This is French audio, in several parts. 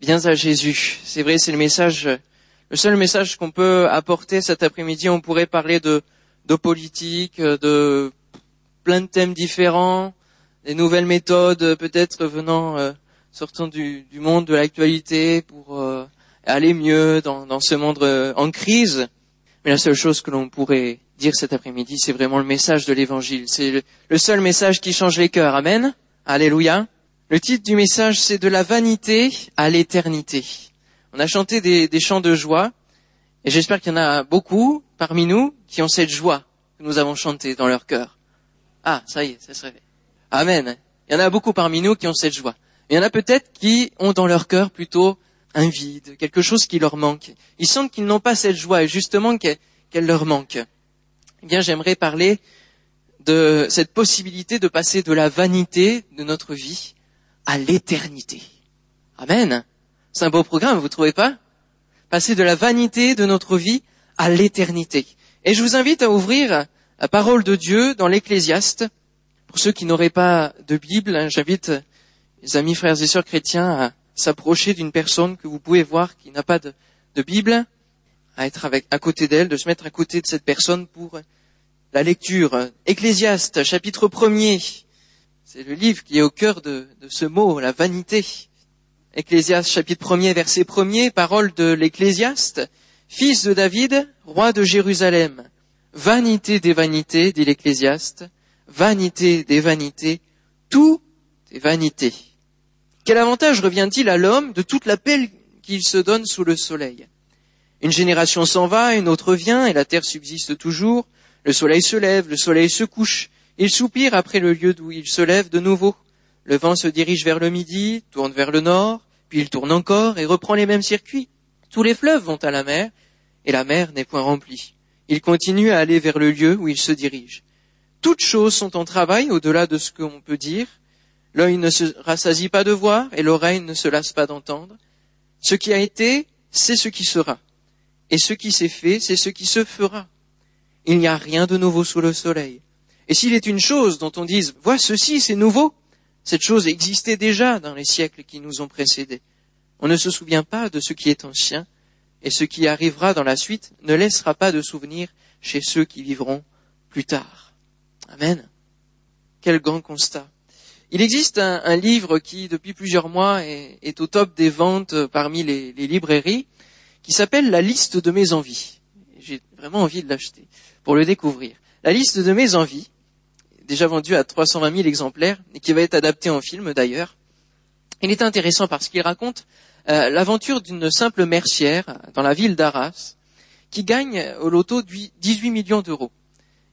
Viens à Jésus. C'est vrai, c'est le message, le seul message qu'on peut apporter cet après-midi. On pourrait parler de, de politique, de plein de thèmes différents, des nouvelles méthodes peut-être venant, euh, sortant du, monde de l'actualité pour euh, aller mieux dans, ce monde euh, en crise. Mais la seule chose que l'on pourrait dire cet après-midi, c'est vraiment le message de l'évangile. C'est le, seul message qui change les cœurs. Amen. Alléluia. Le titre du message, c'est de la vanité à l'éternité. On a chanté des, chants de joie, et j'espère qu'il y en a beaucoup parmi nous qui ont cette joie que nous avons chantée dans leur cœur. Ah, ça y est, ça se. Amen. Il y en a beaucoup parmi nous qui ont cette joie. Il y en a peut-être qui ont dans leur cœur plutôt un vide, quelque chose qui leur manque. Ils sentent qu'ils n'ont pas cette joie et justement qu'elle leur manque. Eh bien, j'aimerais parler de cette possibilité de passer de la vanité de notre vie à l'éternité. Amen. C'est un beau programme, vous trouvez pas? Passer de la vanité de notre vie à l'éternité. Et je vous invite à ouvrir la parole de Dieu dans l'Ecclésiaste. Pour ceux qui n'auraient pas de Bible, hein, j'invite les amis frères et sœurs chrétiens à s'approcher d'une personne que vous pouvez voir qui n'a pas de, Bible, à être avec, à côté d'elle, de se mettre à côté de cette personne pour la lecture. Ecclésiaste, chapitre premier. C'est le livre qui est au cœur de, ce mot, la vanité. Ecclésiaste, chapitre premier, verset premier, parole de l'Ecclésiaste. Fils de David, roi de Jérusalem. Vanité des vanités, dit l'Ecclésiaste, vanité des vanités, tout est vanité. Quel avantage revient-il à l'homme de toute la paix qu'il se donne sous le soleil? Une génération s'en va, une autre vient, et la terre subsiste toujours. Le soleil se lève, le soleil se couche. Il soupire après le lieu d'où il se lève de nouveau. Le vent se dirige vers le midi, tourne vers le nord, puis il tourne encore et reprend les mêmes circuits. Tous les fleuves vont à la mer, et la mer n'est point remplie il continue à aller vers le lieu où il se dirige. Toutes choses sont en travail au-delà de ce qu'on peut dire. L'œil ne se rassasie pas de voir et l'oreille ne se lasse pas d'entendre. Ce qui a été, c'est ce qui sera. Et ce qui s'est fait, c'est ce qui se fera. Il n'y a rien de nouveau sous le soleil. Et s'il est une chose dont on dise, vois ceci, c'est nouveau, cette chose existait déjà dans les siècles qui nous ont précédés. On ne se souvient pas de ce qui est ancien, et ce qui arrivera dans la suite ne laissera pas de souvenir chez ceux qui vivront plus tard. Amen. Quel grand constat. Il existe un, livre qui, depuis plusieurs mois, est, au top des ventes parmi les, librairies, qui s'appelle La liste de mes envies. J'ai vraiment envie de l'acheter pour le découvrir. La liste de mes envies, déjà vendu à 320 000 exemplaires, et qui va être adapté en film d'ailleurs. Il est intéressant parce qu'il raconte euh, l'aventure d'une simple mercière dans la ville d'Arras qui gagne au loto 18 millions d'euros.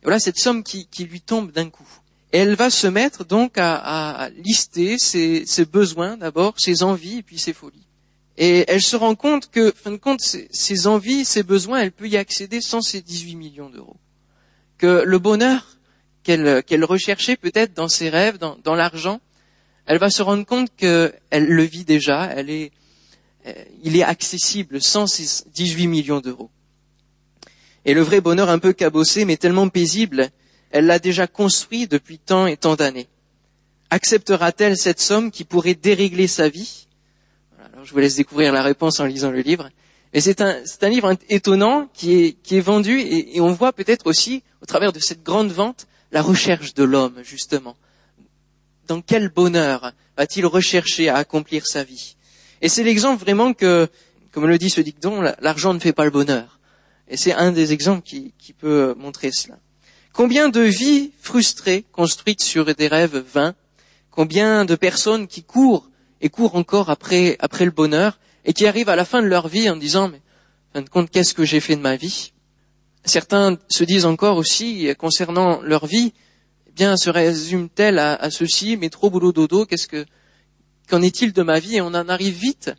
Voilà cette somme qui, lui tombe d'un coup. Et elle va se mettre donc à, lister ses, besoins d'abord, ses envies et puis ses folies. Et elle se rend compte que, fin de compte, ses, envies, ses besoins, elle peut y accéder sans ces 18 millions d'euros. Que le bonheur qu'elle recherchait peut-être dans ses rêves, dans, l'argent, elle va se rendre compte qu'elle le vit déjà, euh, il est accessible sans ces 18 millions d'euros. Et le vrai bonheur un peu cabossé, mais tellement paisible, elle l'a déjà construit depuis tant et tant d'années. Acceptera-t-elle cette somme qui pourrait dérégler sa vie? Alors je vous laisse découvrir la réponse en lisant le livre. Mais c'est un, livre étonnant qui est, vendu et on voit peut-être aussi, au travers de cette grande vente, la recherche de l'homme, justement. Dans quel bonheur va-t-il rechercher à accomplir sa vie? Et c'est l'exemple vraiment que, comme le dit ce dicton, l'argent ne fait pas le bonheur. Et c'est un des exemples qui, peut montrer cela. Combien de vies frustrées construites sur des rêves vains Combien de personnes qui courent et courent encore après, après le bonheur et qui arrivent à la fin de leur vie en disant mais fin de compte qu'est-ce que j'ai fait de ma vie? Certains se disent encore aussi concernant leur vie, eh bien se résume-t-elle à, à, ceci, mais trop boulot dodo, qu'est-ce que Qu'en est-il de ma vie? Et on en arrive vite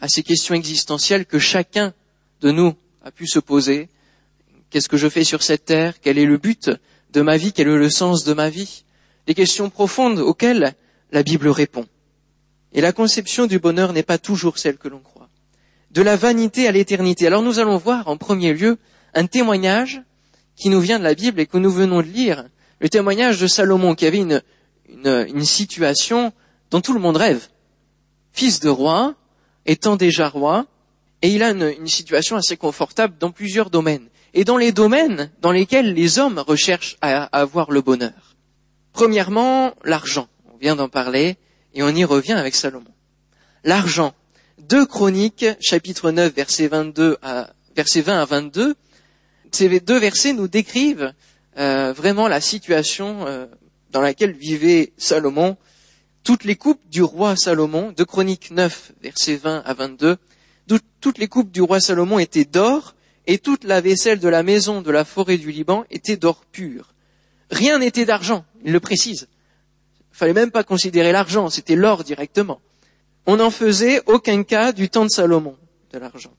à ces questions existentielles que chacun de nous a pu se poser. Qu'est-ce que je fais sur cette terre? Quel est le but de ma vie? Quel est le sens de ma vie? Des questions profondes auxquelles la Bible répond. Et la conception du bonheur n'est pas toujours celle que l'on croit. De la vanité à l'éternité. Alors nous allons voir en premier lieu un témoignage qui nous vient de la Bible et que nous venons de lire. Le témoignage de Salomon qui avait une, une, une situation dont tout le monde rêve. Fils de roi, étant déjà roi, et il a une, une situation assez confortable dans plusieurs domaines, et dans les domaines dans lesquels les hommes recherchent à, avoir le bonheur. Premièrement, l'argent. On vient d'en parler, et on y revient avec Salomon. L'argent. Deux Chroniques, chapitre 9, verset 22 à, verset 20 à 22, ces deux versets nous décrivent euh, vraiment la situation euh, dans laquelle vivait Salomon. Toutes les coupes du roi Salomon, de Chroniques 9, versets 20 à 22, toutes les coupes du roi Salomon étaient d'or, et toute la vaisselle de la maison de la forêt du Liban était d'or pur. Rien n'était d'argent, il le précise. Il fallait même pas considérer l'argent, c'était l'or directement. On n'en faisait aucun cas du temps de Salomon, de l'argent.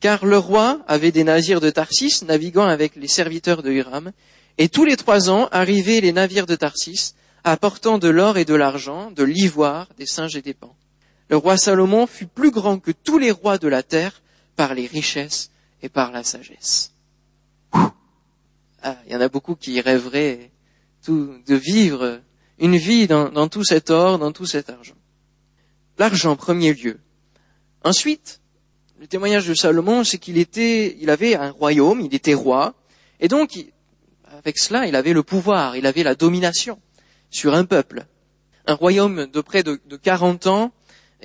Car le roi avait des navires de Tarsis naviguant avec les serviteurs de Hiram, et tous les trois ans arrivaient les navires de Tarsis, apportant de l'or et de l'argent, de l'ivoire, des singes et des pans. Le roi Salomon fut plus grand que tous les rois de la terre par les richesses et par la sagesse. Ah, il y en a beaucoup qui rêveraient de vivre une vie dans, dans tout cet or, dans tout cet argent. L'argent, premier lieu. Ensuite, le témoignage de Salomon, c'est qu'il était, il avait un royaume, il était roi, et donc, avec cela, il avait le pouvoir, il avait la domination sur un peuple. Un royaume de près de, de 40 ans,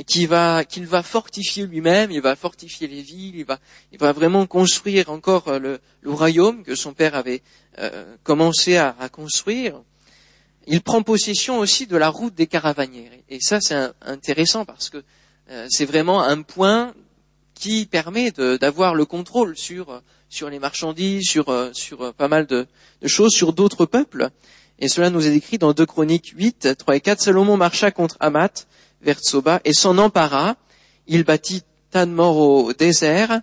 qu'il va fortifier lui-même, il va fortifier les villes, il va, il va vraiment construire encore le, le royaume que son père avait euh, commencé à, à, construire. Il prend possession aussi de la route des caravanières. Et ça, c'est intéressant parce que euh, c'est vraiment un point qui permet d'avoir le contrôle sur, sur les marchandises, sur, euh, sur pas mal de, choses, sur d'autres peuples. Et cela nous est décrit dans 2 Chroniques 8, 3 et 4. Salomon marcha contre Hamath, vers Tsoba, et s'en empara. Il bâtit Tanmor au désert,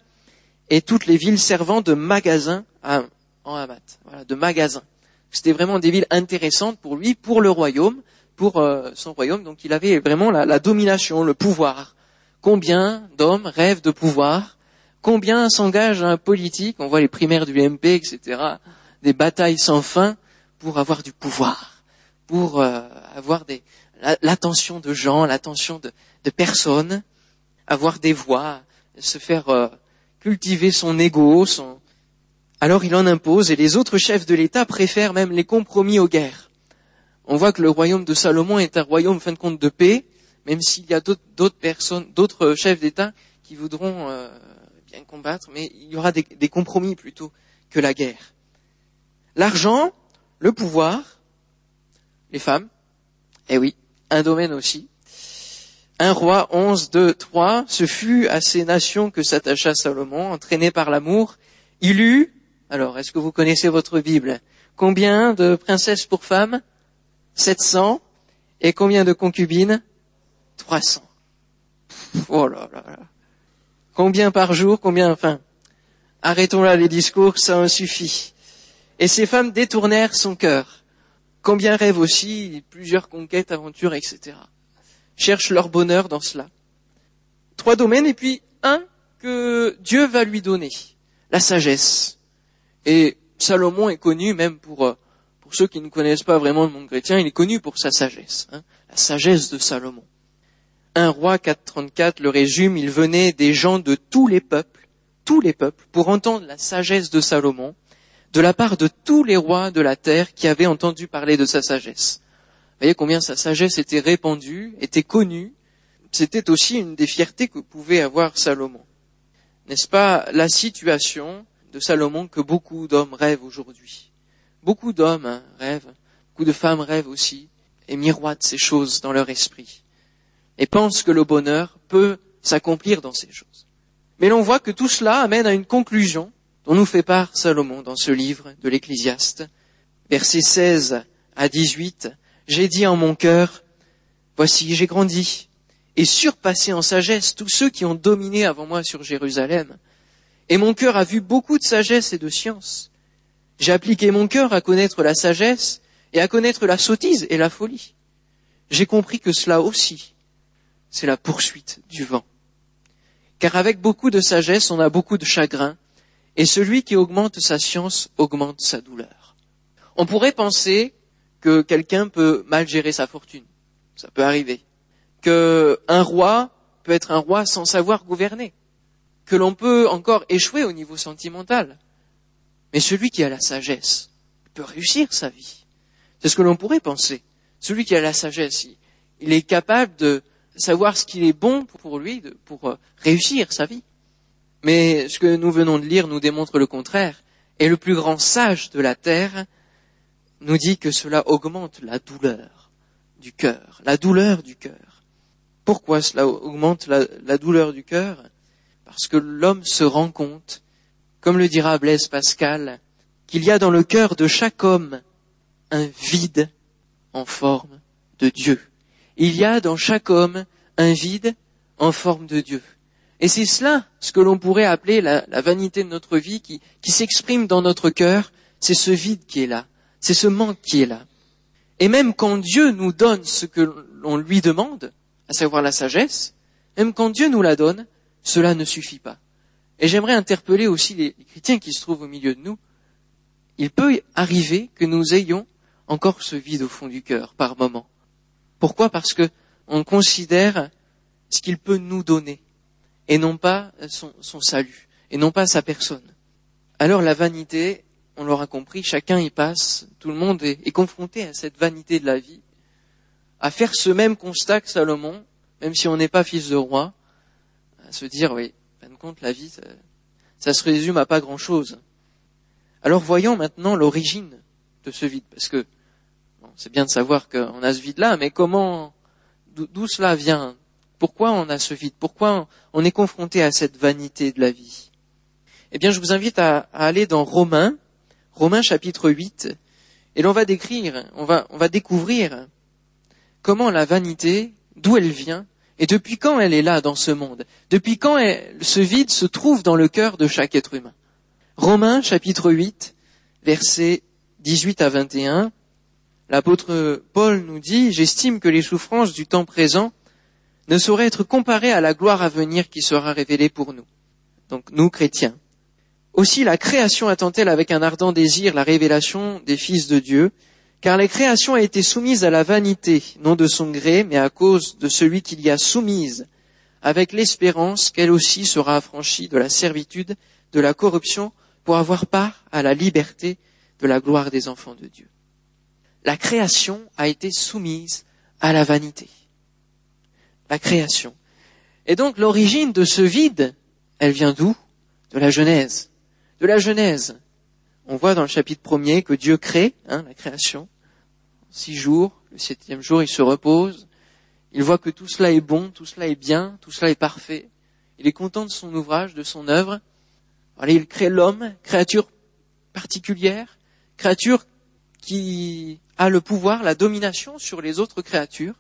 et toutes les villes servant de magasins en Hamath. Voilà, de magasins. C'était vraiment des villes intéressantes pour lui, pour le royaume, pour euh, son royaume. Donc il avait vraiment la domination, le pouvoir. Combien d'hommes rêvent de pouvoir? Combien s'engagent un politique? On voit les primaires du MP, etc. Des batailles sans fin pour avoir du pouvoir, pour euh, avoir l'attention de gens, l'attention de, de, personnes, avoir des voix, se faire euh, cultiver son ego. Son... Alors il en impose et les autres chefs de l'État préfèrent même les compromis aux guerres. On voit que le royaume de Salomon est un royaume, fin de compte, de paix, même s'il y a d'autres personnes, d'autres chefs d'État qui voudront euh, bien combattre, mais il y aura des, des compromis plutôt que la guerre. L'argent, le pouvoir, les femmes, eh oui, un domaine aussi. Un roi 11, 2, 3, ce fut à ces nations que s'attacha Salomon, entraîné par l'amour. Il eut, alors est-ce que vous connaissez votre Bible? Combien de princesses pour femmes? 700. Et combien de concubines? 300. Oh. Combien par jour Combien, enfin, arrêtons là les discours, ça en suffit. Et ces femmes détournèrent son cœur. Combien rêvent aussi plusieurs conquêtes, aventures, etc. Cherchent leur bonheur dans cela. Trois domaines, et puis un que Dieu va lui donner, la sagesse. Et Salomon est connu même pour, euh, pour ceux qui ne connaissent pas vraiment le monde chrétien, il est connu pour sa sagesse, hein, la sagesse de Salomon. Un roi 434 le résume, il venait des gens de tous les peuples, tous les peuples, pour entendre la sagesse de Salomon, de la part de tous les rois de la terre qui avaient entendu parler de sa sagesse. Vous voyez combien sa sagesse était répandue, était connue. C'était aussi une des fiertés que pouvait avoir Salomon. N'est-ce pas la situation de Salomon que beaucoup d'hommes rêvent aujourd'hui? Beaucoup d'hommes hein, rêvent, beaucoup de femmes rêvent aussi et miroitent ces choses dans leur esprit et pensent que le bonheur peut s'accomplir dans ces choses. Mais l'on voit que tout cela amène à une conclusion dont nous fait part Salomon dans ce livre de l'Ecclésiaste, versets 16 à 18. J'ai dit en mon cœur, voici, j'ai grandi et surpassé en sagesse tous ceux qui ont dominé avant moi sur Jérusalem. Et mon cœur a vu beaucoup de sagesse et de science. J'ai appliqué mon cœur à connaître la sagesse et à connaître la sottise et la folie. J'ai compris que cela aussi, c'est la poursuite du vent. Car avec beaucoup de sagesse, on a beaucoup de chagrin, et celui qui augmente sa science augmente sa douleur. On pourrait penser que quelqu'un peut mal gérer sa fortune. Ça peut arriver. Que un roi peut être un roi sans savoir gouverner, que l'on peut encore échouer au niveau sentimental. Mais celui qui a la sagesse peut réussir sa vie. C'est ce que l'on pourrait penser. Celui qui a la sagesse, il est capable de savoir ce qu'il est bon pour lui, pour euh, réussir sa vie. Mais ce que nous venons de lire nous démontre le contraire. Et le plus grand sage de la terre nous dit que cela augmente la douleur du cœur, la douleur du cœur. Pourquoi cela augmente la, la douleur du cœur? Parce que l'homme se rend compte, comme le dira Blaise Pascal, qu'il y a dans le cœur de chaque homme un vide en forme de Dieu. Il y a dans chaque homme un vide en forme de Dieu. Et c'est cela, ce que l'on pourrait appeler la, vanité de notre vie qui, s'exprime dans notre cœur, c'est ce vide qui est là, c'est ce manque qui est là. Et même quand Dieu nous donne ce que l'on lui demande, à savoir la sagesse, même quand Dieu nous la donne, cela ne suffit pas. Et j'aimerais interpeller aussi les, les chrétiens qui se trouvent au milieu de nous. Il peut arriver que nous ayons encore ce vide au fond du cœur par moment. Pourquoi Parce que on considère ce qu'il peut nous donner et non pas son, salut, et non pas sa personne. Alors la vanité, on l'aura compris, chacun y passe, tout le monde est, confronté à cette vanité de la vie, à faire ce même constat que Salomon, même si on n'est pas fils de roi, à se dire, oui, fin de compte, la vie, ça, se résume à pas grand-chose. Alors voyons maintenant l'origine de ce vide, parce que c'est bien de savoir qu'on a ce vide-là, mais comment, d'où cela vient? Pourquoi on a ce vide? Pourquoi on est confronté à cette vanité de la vie? Eh bien, je vous invite à, aller dans Romains, Romains chapitre 8, et l'on va décrire, on va, on va découvrir comment la vanité, d'où elle vient, et depuis quand elle est là dans ce monde? Depuis quand ce vide se trouve dans le cœur de chaque être humain? Romains chapitre 8, versets 18 à 21, l'apôtre Paul nous dit, J'estime que les souffrances du temps présent ne saurait être comparé à la gloire à venir qui sera révélée pour nous. Donc nous, chrétiens. Aussi la création attend-elle avec un ardent désir la révélation des fils de Dieu, car la création a été soumise à la vanité, non de son gré, mais à cause de celui qui l'y a soumise, avec l'espérance qu'elle aussi sera affranchie de la servitude, de la corruption, pour avoir part à la liberté de la gloire des enfants de Dieu. La création a été soumise à la vanité la création. Et donc l'origine de ce vide, elle vient d'où? De la Genèse. De la Genèse. On voit dans le chapitre premier que Dieu crée hein, la création. Six jours, le septième jour, il se repose. Il voit que tout cela est bon, tout cela est bien, tout cela est parfait. Il est content de son ouvrage, de son œuvre. Il crée l'homme, créature particulière, créature qui a le pouvoir, la domination sur les autres créatures.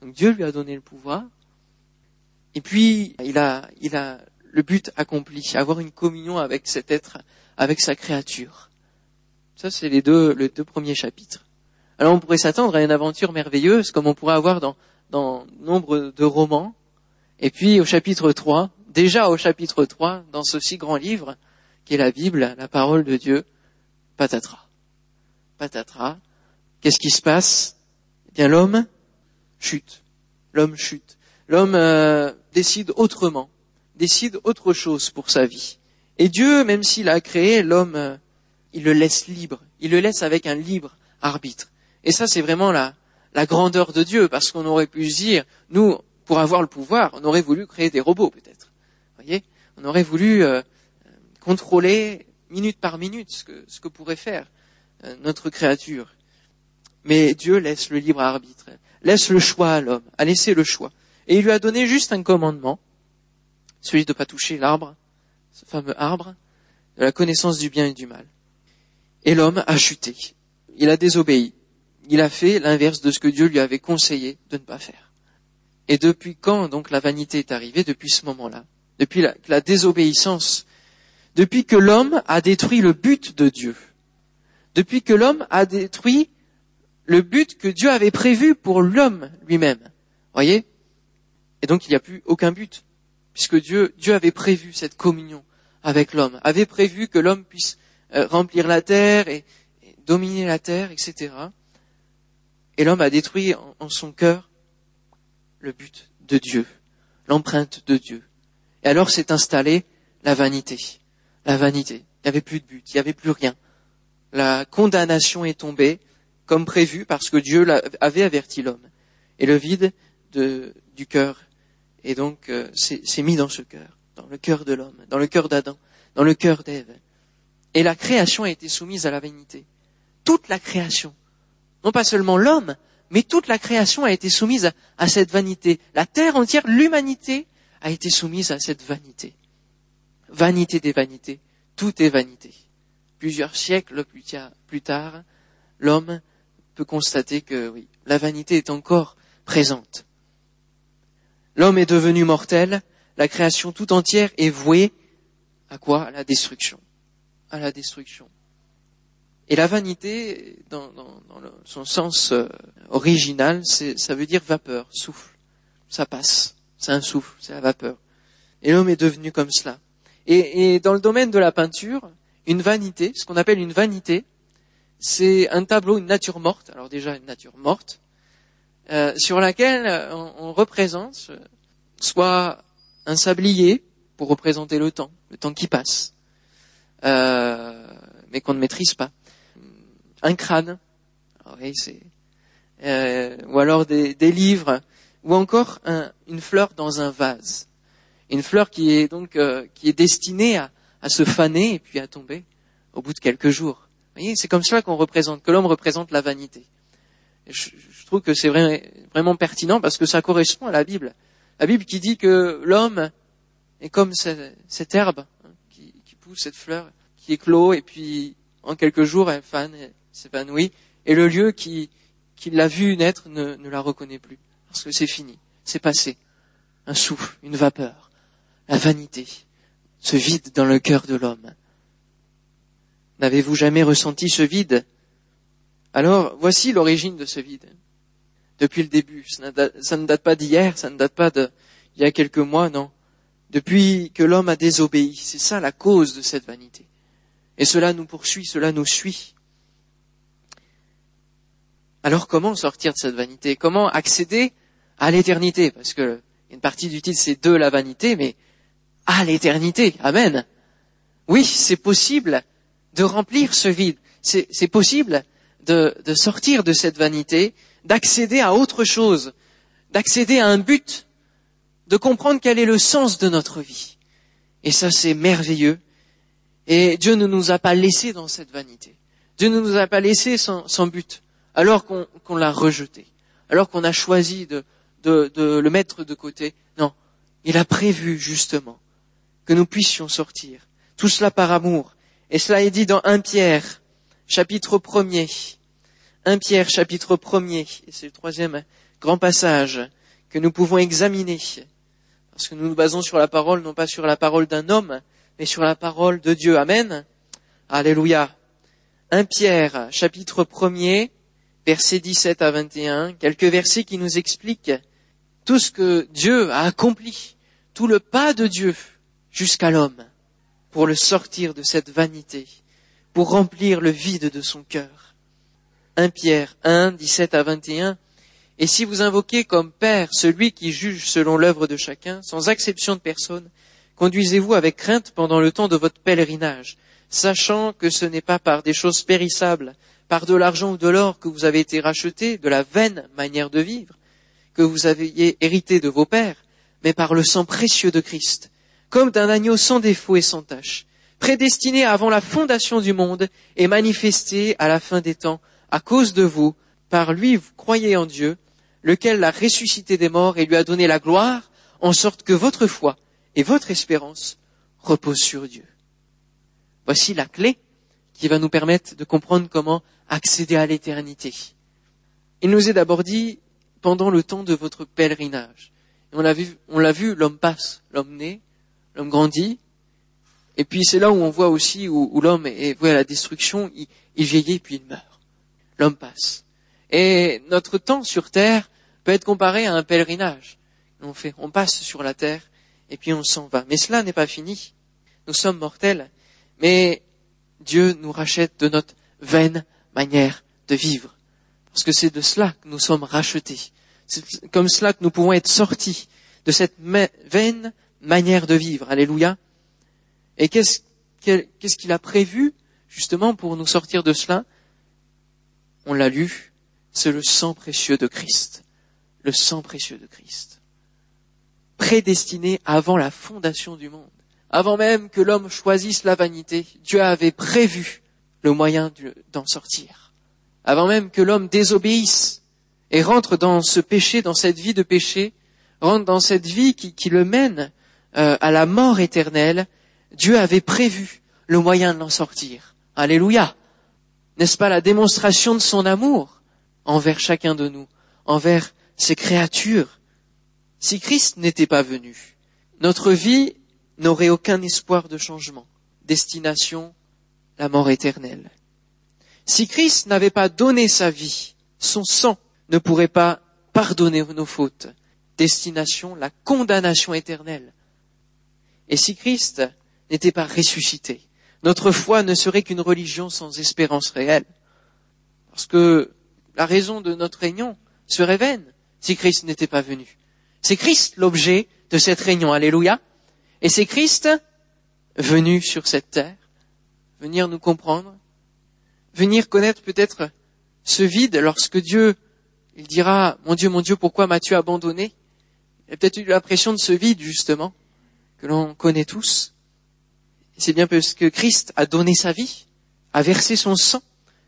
Donc Dieu lui a donné le pouvoir. Et puis, il a, il a le but accompli, avoir une communion avec cet être, avec sa créature. Ça, c'est les deux, les deux premiers chapitres. Alors, on pourrait s'attendre à une aventure merveilleuse, comme on pourrait avoir dans, dans nombre de romans. Et puis, au chapitre 3, déjà au chapitre 3, dans ce si grand livre, qui est la Bible, la parole de Dieu, patatras. Patatras. Qu'est-ce qui se passe? Eh bien, l'homme chute. L'homme chute. L'homme euh, décide autrement, décide autre chose pour sa vie. Et Dieu, même s'il a créé l'homme, euh, il le laisse libre. Il le laisse avec un libre arbitre. Et ça, c'est vraiment la, la grandeur de Dieu, parce qu'on aurait pu dire, nous, pour avoir le pouvoir, on aurait voulu créer des robots, peut-être. Voyez, on aurait voulu euh, contrôler minute par minute ce que, ce que pourrait faire notre créature. Mais Dieu laisse le libre arbitre laisse le choix à l'homme, a laissé le choix. Et il lui a donné juste un commandement, celui de ne pas toucher l'arbre, ce fameux arbre, de la connaissance du bien et du mal. Et l'homme a chuté. Il a désobéi. Il a fait l'inverse de ce que Dieu lui avait conseillé de ne pas faire. Et depuis quand donc la vanité est arrivée? Depuis ce moment-là. Depuis la, la désobéissance. Depuis que l'homme a détruit le but de Dieu. Depuis que l'homme a détruit le but que Dieu avait prévu pour l'homme lui-même. Voyez? Et donc il n'y a plus aucun but, puisque Dieu, Dieu avait prévu cette communion avec l'homme, avait prévu que l'homme puisse euh, remplir la terre et, dominer la terre, etc. Et l'homme a détruit en, son cœur le but de Dieu, l'empreinte de Dieu. Et alors s'est installée la vanité. La vanité. Il n'y avait plus de but, il n'y avait plus rien. La condamnation est tombée comme prévu parce que Dieu avait averti l'homme. Et le vide du cœur et donc euh, s'est mis dans ce cœur, dans le cœur de l'homme, dans le cœur d'Adam, dans le cœur d'Ève. Et la création a été soumise à la vanité. Toute la création. Non pas seulement l'homme, mais toute la création a été soumise à, cette vanité. La terre entière, l'humanité a été soumise à cette vanité. Vanité des vanités. Tout est vanité. Plusieurs siècles plus tard, l'homme peut constater que oui, la vanité est encore présente. L'homme est devenu mortel, la création tout entière est vouée à quoi? À la destruction. À la destruction. Et la vanité, dans, son sens euh, original, ça veut dire vapeur, souffle. Ça passe. C'est un souffle, c'est la vapeur. Et l'homme est devenu comme cela. Et, dans le domaine de la peinture, une vanité, ce qu'on appelle une vanité, c'est un tableau, une nature morte. Alors déjà une nature morte, euh, sur laquelle on, on, représente soit un sablier pour représenter le temps, le temps qui passe, euh, mais qu'on ne maîtrise pas. Un crâne, euh, ou alors des, livres, ou encore un, une fleur dans un vase, une fleur qui est donc euh, qui est destinée à, à, se faner et puis à tomber au bout de quelques jours. C'est comme cela qu'on représente, que l'homme représente la vanité. je, trouve que c'est vrai, vraiment pertinent parce que ça correspond à la Bible. La Bible qui dit que l'homme est comme cette, herbe hein, qui, pousse, cette fleur qui éclot et puis en quelques jours elle s'épanouit. Et le lieu qui, l'a vu naître ne, ne la reconnaît plus parce que c'est fini, c'est passé. Un souffle, une vapeur, la vanité, ce vide dans le cœur de l'homme. N'avez-vous jamais ressenti ce vide? Alors, voici l'origine de ce vide depuis le début. Ça ne date pas d'hier, ça ne date pas d'il y a quelques mois, non. Depuis que l'homme a désobéi, c'est ça la cause de cette vanité. Et cela nous poursuit, cela nous suit. Alors comment sortir de cette vanité? Comment accéder à l'éternité? Parce que une partie du titre c'est de la vanité, mais à l'éternité. Amen. Oui, c'est possible de remplir ce vide. C'est possible de, sortir de cette vanité d'accéder à autre chose, d'accéder à un but, de comprendre quel est le sens de notre vie. Et ça, c'est merveilleux. Et Dieu ne nous a pas laissés dans cette vanité. Dieu ne nous a pas laissés sans, but, alors qu'on l'a rejeté, alors qu'on a choisi de le mettre de côté. Non, il a prévu justement que nous puissions sortir. Tout cela par amour. Et cela est dit dans 1 Pierre, chapitre 1er, 1 Pierre chapitre 1er, et c'est le troisième grand passage que nous pouvons examiner, parce que nous nous basons sur la parole, non pas sur la parole d'un homme, mais sur la parole de Dieu. Amen. Alléluia. 1 Pierre chapitre 1er, versets 17 à 21, quelques versets qui nous expliquent tout ce que Dieu a accompli, tout le pas de Dieu jusqu'à l'homme, pour le sortir de cette vanité, pour remplir le vide de son cœur. 1 Pierre 1, 17 à 21. Et si vous invoquez comme Père celui qui juge selon l'œuvre de chacun, sans exception de personne, conduisez-vous avec crainte pendant le temps de votre pèlerinage, sachant que ce n'est pas par des choses périssables, par de l'argent ou de l'or que vous avez été rachetés, de la vaine manière de vivre, que vous aviez hérité de vos pères, mais par le sang précieux de Christ, comme d'un agneau sans défaut et sans tache, prédestiné avant la fondation du monde et manifesté à la fin des temps à cause de vous, par lui vous croyez en Dieu, lequel l'a ressuscité des morts et lui a donné la gloire, en sorte que votre foi et votre espérance reposent sur Dieu. Voici la clé qui va nous permettre de comprendre comment accéder à l'éternité. Il nous est d'abord dit pendant le temps de votre pèlerinage. on l'a vu, on l'a vu, l'homme passe, l'homme naît, l'homme grandit, et puis c'est là où on voit aussi où, l'homme est voué à la destruction, il, il vieillit puis il meurt l'homme passe. Et notre temps sur terre peut être comparé à un pèlerinage. On on passe sur la terre et puis on s'en va. Mais cela n'est pas fini. Nous sommes mortels, mais Dieu nous rachète de notre vaine manière de vivre. Parce que c'est de cela que nous sommes rachetés. C'est comme cela que nous pouvons être sortis de cette vaine manière de vivre. Alléluia. Et qu'est-ce qu'il a prévu justement pour nous sortir de cela? On l'a lu, c'est le sang précieux de Christ. Le sang précieux de Christ. Prédestiné avant la fondation du monde. Avant même que l'homme choisisse la vanité, Dieu avait prévu le moyen d'en sortir. Avant même que l'homme désobéisse et rentre dans ce péché, dans cette vie de péché, rentre dans cette vie qui, le mène euh, à la mort éternelle, Dieu avait prévu le moyen de l'en sortir. Alléluia. N'est-ce pas la démonstration de son amour envers chacun de nous, envers ses créatures? Si Christ n'était pas venu, notre vie n'aurait aucun espoir de changement. Destination, la mort éternelle. Si Christ n'avait pas donné sa vie, son sang ne pourrait pas pardonner nos fautes. Destination, la condamnation éternelle. Et si Christ n'était pas ressuscité, notre foi ne serait qu'une religion sans espérance réelle. Parce que la raison de notre réunion serait vaine si Christ n'était pas venu. C'est Christ l'objet de cette réunion. Alléluia. Et c'est Christ venu sur cette terre, venir nous comprendre, venir connaître peut-être ce vide lorsque Dieu, il dira, mon Dieu, mon Dieu, pourquoi m'as-tu abandonné? Il a peut-être eu l'impression de ce vide, justement, que l'on connaît tous. C'est bien parce que Christ a donné sa vie, a versé son sang,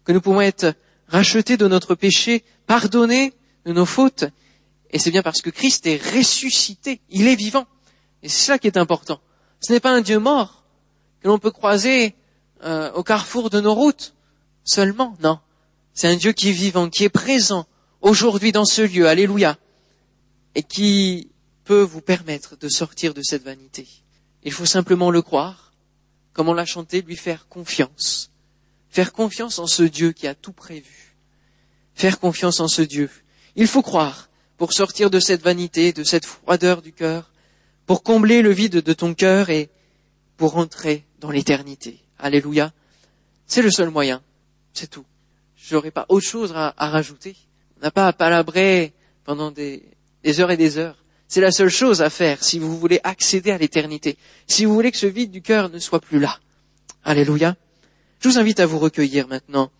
que nous pouvons être rachetés de notre péché, pardonnés de nos fautes. Et c'est bien parce que Christ est ressuscité, il est vivant. Et c'est cela qui est important. Ce n'est pas un Dieu mort que l'on peut croiser euh, au carrefour de nos routes seulement, non. C'est un Dieu qui est vivant, qui est présent aujourd'hui dans ce lieu, alléluia, et qui peut vous permettre de sortir de cette vanité. Il faut simplement le croire, comme on l'a chanté, lui faire confiance. Faire confiance en ce Dieu qui a tout prévu. Faire confiance en ce Dieu. Il faut croire pour sortir de cette vanité, de cette froideur du cœur, pour combler le vide de ton cœur et pour entrer dans l'éternité. Alléluia. C'est le seul moyen. C'est tout. Je n'aurai pas autre chose à, rajouter. On n'a pas à palabrer pendant des, heures et des heures. C'est la seule chose à faire si vous voulez accéder à l'éternité. Si vous voulez que ce vide du cœur ne soit plus là. Alléluia. Je vous invite à vous recueillir maintenant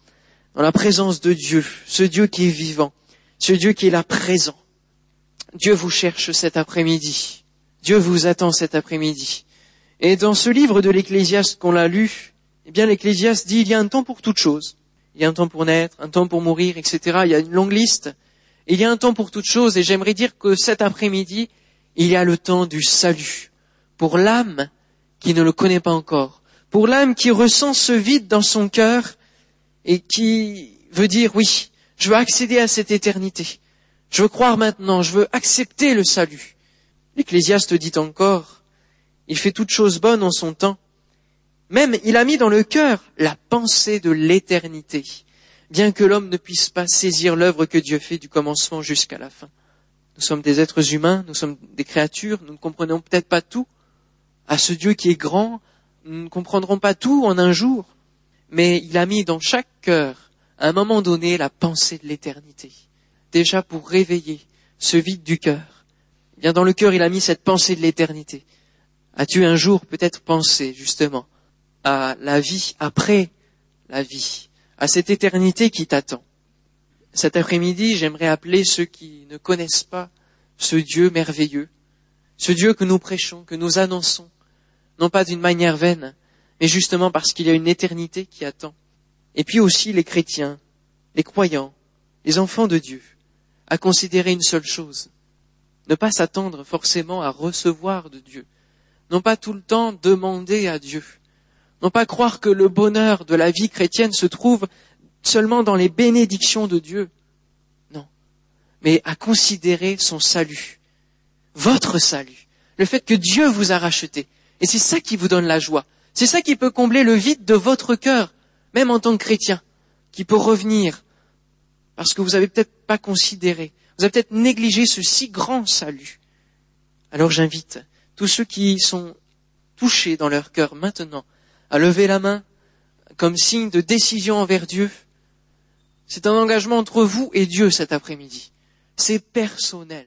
dans la présence de Dieu, ce Dieu qui est vivant, ce Dieu qui est là présent. Dieu vous cherche cet après-midi. Dieu vous attend cet après-midi. Et dans ce livre de l'Ecclésiaste qu'on l'a lu, eh bien l'Ecclésiaste dit il y a un temps pour toute chose. Il y a un temps pour naître, un temps pour mourir, etc. Il y a une longue liste. Il y a un temps pour toute chose. Et j'aimerais dire que cet après-midi, il y a le temps du salut. Pour l'âme qui ne le connaît pas encore. Pour l'âme qui ressent ce vide dans son cœur et qui veut dire oui, je veux accéder à cette éternité. Je veux croire maintenant, je veux accepter le salut. L'Ecclésiaste dit encore, il fait toute chose bonne en son temps. Même il a mis dans le cœur la pensée de l'éternité, bien que l'homme ne puisse pas saisir l'œuvre que Dieu fait du commencement jusqu'à la fin. Nous sommes des êtres humains, nous sommes des créatures, nous ne comprenons peut-être pas tout. À ce Dieu qui est grand, nous ne comprendrons pas tout en un jour, mais il a mis dans chaque cœur, à un moment donné, la pensée de l'éternité, déjà pour réveiller ce vide du cœur bien dans le cœur, il a mis cette pensée de l'éternité. As-tu un jour peut-être pensé justement à la vie après la vie, à cette éternité qui t'attend Cet après-midi, j'aimerais appeler ceux qui ne connaissent pas ce Dieu merveilleux, ce Dieu que nous prêchons, que nous annonçons, non pas d'une manière vaine, mais justement parce qu'il y a une éternité qui attend. Et puis aussi les chrétiens, les croyants, les enfants de Dieu, à considérer une seule chose, ne pas s'attendre forcément à recevoir de Dieu, non pas tout le temps demander à Dieu, non pas croire que le bonheur de la vie chrétienne se trouve seulement dans les bénédictions de Dieu, non, mais à considérer son salut, votre salut, le fait que Dieu vous a racheté, et c'est ça qui vous donne la joie, c'est ça qui peut combler le vide de votre cœur, même en tant que chrétien, qui peut revenir, parce que vous n'avez peut-être pas considéré vous avez peut-être négligé ce si grand salut. Alors j'invite tous ceux qui sont touchés dans leur cœur maintenant à lever la main comme signe de décision envers Dieu. C'est un engagement entre vous et Dieu cet après-midi. C'est personnel.